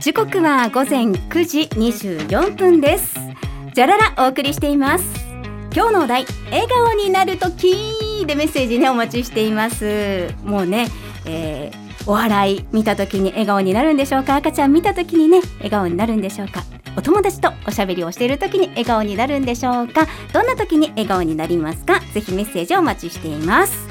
時刻は午前9時24分です。じゃららお送りしています。今日のお題笑顔になるときでメッセージねお待ちしています。もうね、えー、お笑い見た時に笑顔になるんでしょうか？赤ちゃん見た時にね笑顔になるんでしょうか？お友達とおしゃべりをしている時に笑顔になるんでしょうか？どんな時に笑顔になりますか？ぜひメッセージをお待ちしています。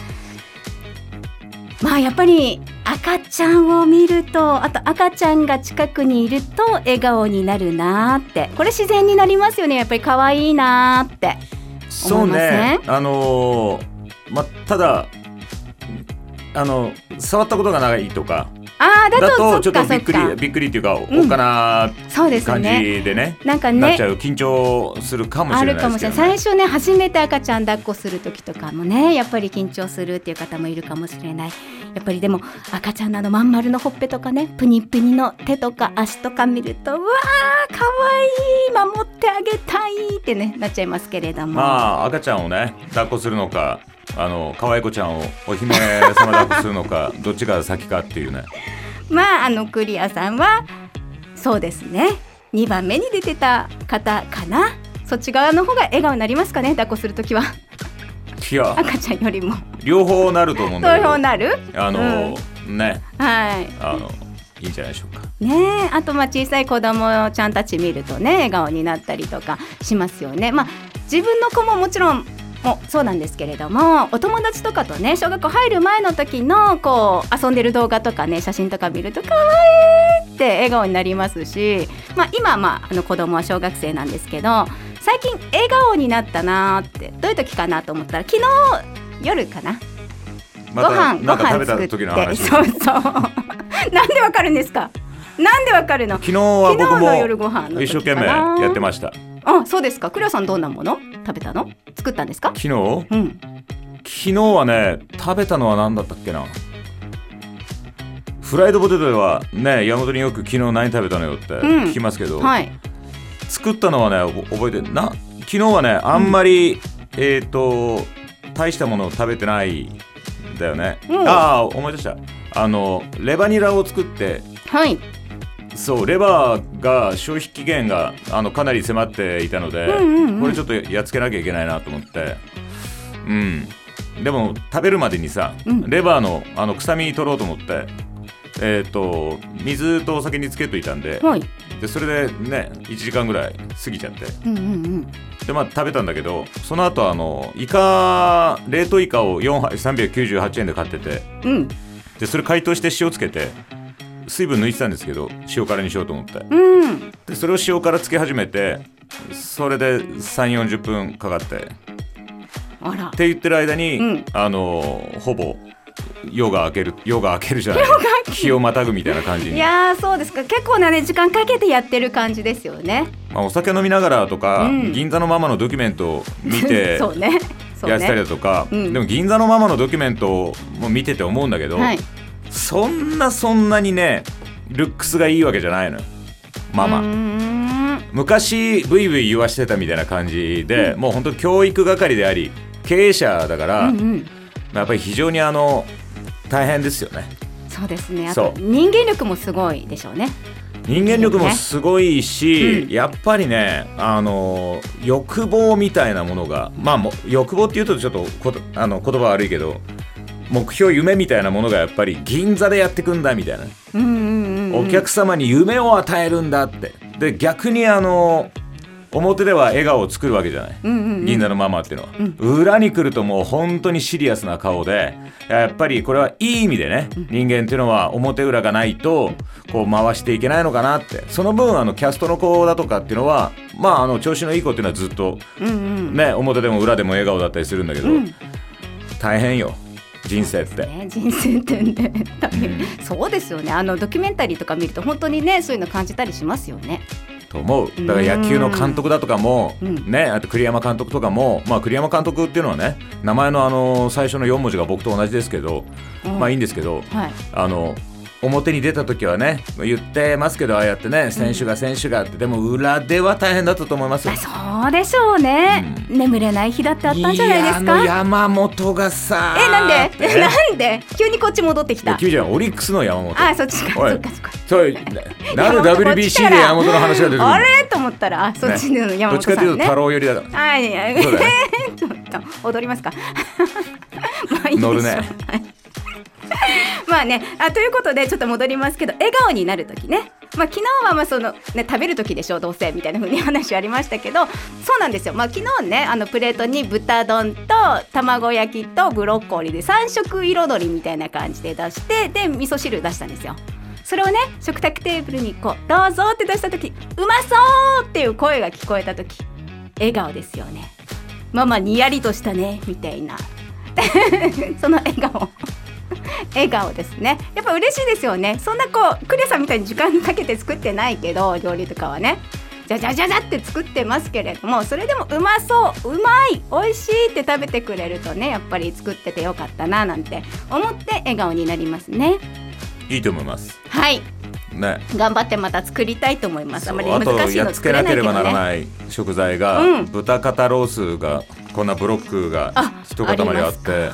まあやっぱり赤ちゃんを見るとあと赤ちゃんが近くにいると笑顔になるなって。これ自然になりますよね。やっぱり可愛いなって。そうね。あのー、まただあの触ったことがないとかあだとちょっとびっくりびっくりっていうか、おっかな感じでねなんかねなっちゃう緊張するかもしれない、ね、あるかもしれない。最初ね初めて赤ちゃん抱っこする時とかもねやっぱり緊張するっていう方もいるかもしれない。やっぱりでも赤ちゃんのあのまん丸のほっぺとかねプニプニの手とか足とか見るとうわーかわいい守ってあげたいってねなっちゃいますけれども。まあ赤ちゃんをね抱っこするのかあの可愛い子ちゃんをお姫様抱っこするのかどっちが先かっていうね。まああのクリアさんはそうですね。2番目に出てた方かな。そっち側の方が笑顔になりますかね。抱っこするときは。いや。赤ちゃんよりも。両方なると思うんだけど。両方なる？あの、うん、ね。はい。あのいいんじゃないでしょうか。ねあとまあ小さい子供ちゃんたち見るとね笑顔になったりとかしますよね。まあ自分の子ももちろんもそうなんですけれどもお友達とかとね小学校入る前の時のこう遊んでる動画とかね写真とか見ると可愛いって笑顔になりますし、まあ、今、まあ、あの子供は小学生なんですけど最近笑顔になったなってどういう時かなと思ったら昨日夜かな。ま、ご飯ご飯作ってそうそう。なんでわかるんですか？なんでわかるの？昨日は僕も一生懸命やってましたあそうですか。クリアさんどんなもの？食べたの？作ったんですか？昨日、うん、昨日はね食べたのは何だったっけな？フライドポテトではね山本によく昨日何食べたのよって聞きますけど、うんはい、作ったのはね覚えてな昨日はねあんまり、うん、えっ、ー、と大したものを食べてないんだよね、ああ思い出した。あのレバニラを作ってはいそうレバーが消費期限があのかなり迫っていたので、これちょっとやっつけなきゃいけないなと思って。うん。でも食べるまでにさ、うん、レバーのあの臭み取ろうと思ってえっ、ー、と水とお酒につけといたんではい、でそれでね1時間ぐらい過ぎちゃって、でまあ食べたんだけどその後あのイカ冷凍イカを4杯398円で買ってて、うん、でそれ解凍して塩つけて水分抜いてたんですけど塩辛にしようと思って、うん、でそれを塩辛つけ始めてそれで3 4 0分かかって。あら。って言ってる間に、うん、あのほぼ夜が明ける夜が明けるじゃない。日をまたぐみたいな感じに。いやそうですか。結構なね時間かけてやってる感じですよね、まあ、お酒飲みながらとか、うん、銀座のママのドキュメントを見て そうね。やってたりだとか、ねうん、でも銀座のママのドキュメントも見てて思うんだけど、はい、そんなそんなにねルックスがいいわけじゃないのよ。ママ。昔ブイブイ言わしてたみたいな感じで、うん、もう本当教育係であり経営者だから、うんうん、やっぱり非常にあの大変ですよね。そうですね。あと人間力もすごいでしょうね。人間力もすごいし、うん、やっぱりねあの欲望みたいなものがまあ欲望っていうとちょっとこあの言葉悪いけど目標夢みたいなものがやっぱり銀座でやってくんだみたいな、うんうんうん、お客様に夢を与えるんだって。で逆にあの表では笑顔を作るわけじゃない、うんうんうん、銀座のママっていうのは、うん、裏に来るともう本当にシリアスな顔でやっぱりこれはいい意味でね、うん、人間っていうのは表裏がないとこう回していけないのかなって。その分あのキャストの子だとかっていうのはまああの調子のいい子っていうのはずっと、うんうん、ね表でも裏でも笑顔だったりするんだけど、うん、大変よ。人生って、ね、人生ってね。うん、そうですよね。あのドキュメンタリーとか見ると本当にねそういうの感じたりしますよね。と思う。だから野球の監督だとかも、ね、あと栗山監督とかも、まあ、栗山監督っていうのはね名前のあの最初の4文字が僕と同じですけど、まあいいんですけど、はい、あの表に出た時はね言ってますけどああやってね選手が選手がって、でも裏では大変だったと思いますよ。そうでしょうね、うん、眠れない日だってあったんじゃないですか？山本がさえなんで？なんで？急にこっち戻ってきた。急じゃんオリックスの山本。あそっちかそっかそっか。そうなる WBC で山本の話が出てあれ？と思ったらあそっちの山本さん、ね、どっちかというと太郎寄りだからはい ちょっと踊りますか。まあいい乗るね、はいまあねあということでちょっと戻りますけど笑顔になる時ねまあ、昨日はまあその、ね、食べる時でしょどうせみたいな風に話ありましたけどそうなんですよ、まあ、昨日ねあのプレートに豚丼と卵焼きとブロッコリーで3色彩りみたいな感じで出してで味噌汁出したんですよ。それをね食卓テーブルにこう「どうぞ」って出した時「うまそう!」っていう声が聞こえた時笑顔ですよね。ママにやりとしたねみたいな その笑顔笑顔ですね。やっぱ嬉しいですよね。そんなこうクレさんみたいに時間かけて作ってないけど料理とかはね。じゃじゃじゃじゃって作ってますけれどもそれでもうまそううまい美味しいって食べてくれるとねやっぱり作っててよかったななんて思って笑顔になりますね。いいと思います。はい。ね、頑張ってまた作りたいと思います。あまり難しいの作れなければならない食材が、うん、豚肩ロースがこんなブロックが一塊あって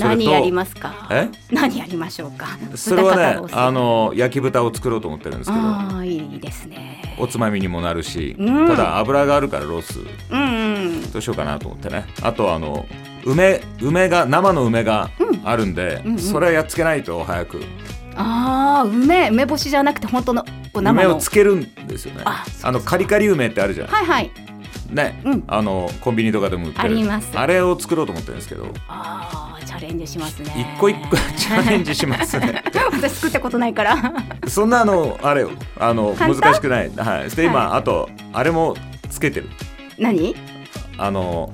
何やりますか？え？何やりましょうか？それはねあの焼き豚を作ろうと思ってるんですけどあいいですね。おつまみにもなるし、うん、ただ油があるからロース、うんうん、どうしようかなと思ってね。あとあの梅梅が生の梅があるんで、うんうん。うん、それはやっつけないと早く。ああ梅梅干しじゃなくて本当の梅をつけるんですよね。あのカリカリ梅ってあるじゃん。はいはい。ね、うん、あのコンビニとかでも売ってる。あります。あれを作ろうと思ってるんですけど。ああチャレンジしますね。一個一個チャレンジしますね。私作ったことないから。そんなあのあれよあの難しくない。はい。で今、はい、あとあれもつけてる。何？あの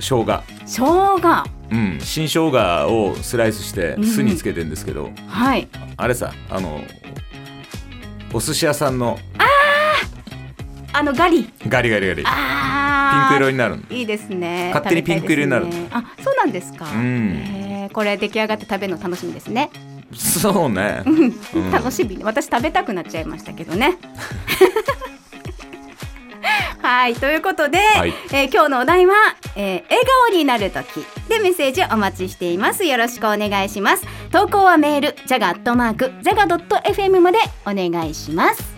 生姜。生姜。うん。新生姜をスライスして酢につけてるんですけど、うん、はい。あれさあのお寿司屋さんのあああのガリ。ガリガリガリ。あピンク色になるいいですね。勝手にピンク色になる、ね、あそうなんですか、うん、これ出来上がって食べるの楽しみですね。そうね、うん、楽しみ。私食べたくなっちゃいましたけどね。はいということで、はい、えー、今日のお題は、えー、笑顔になる時。でメッセージお待ちしています。よろしくお願いします。投稿はメールジャガットマークジャガドット FM までお願いします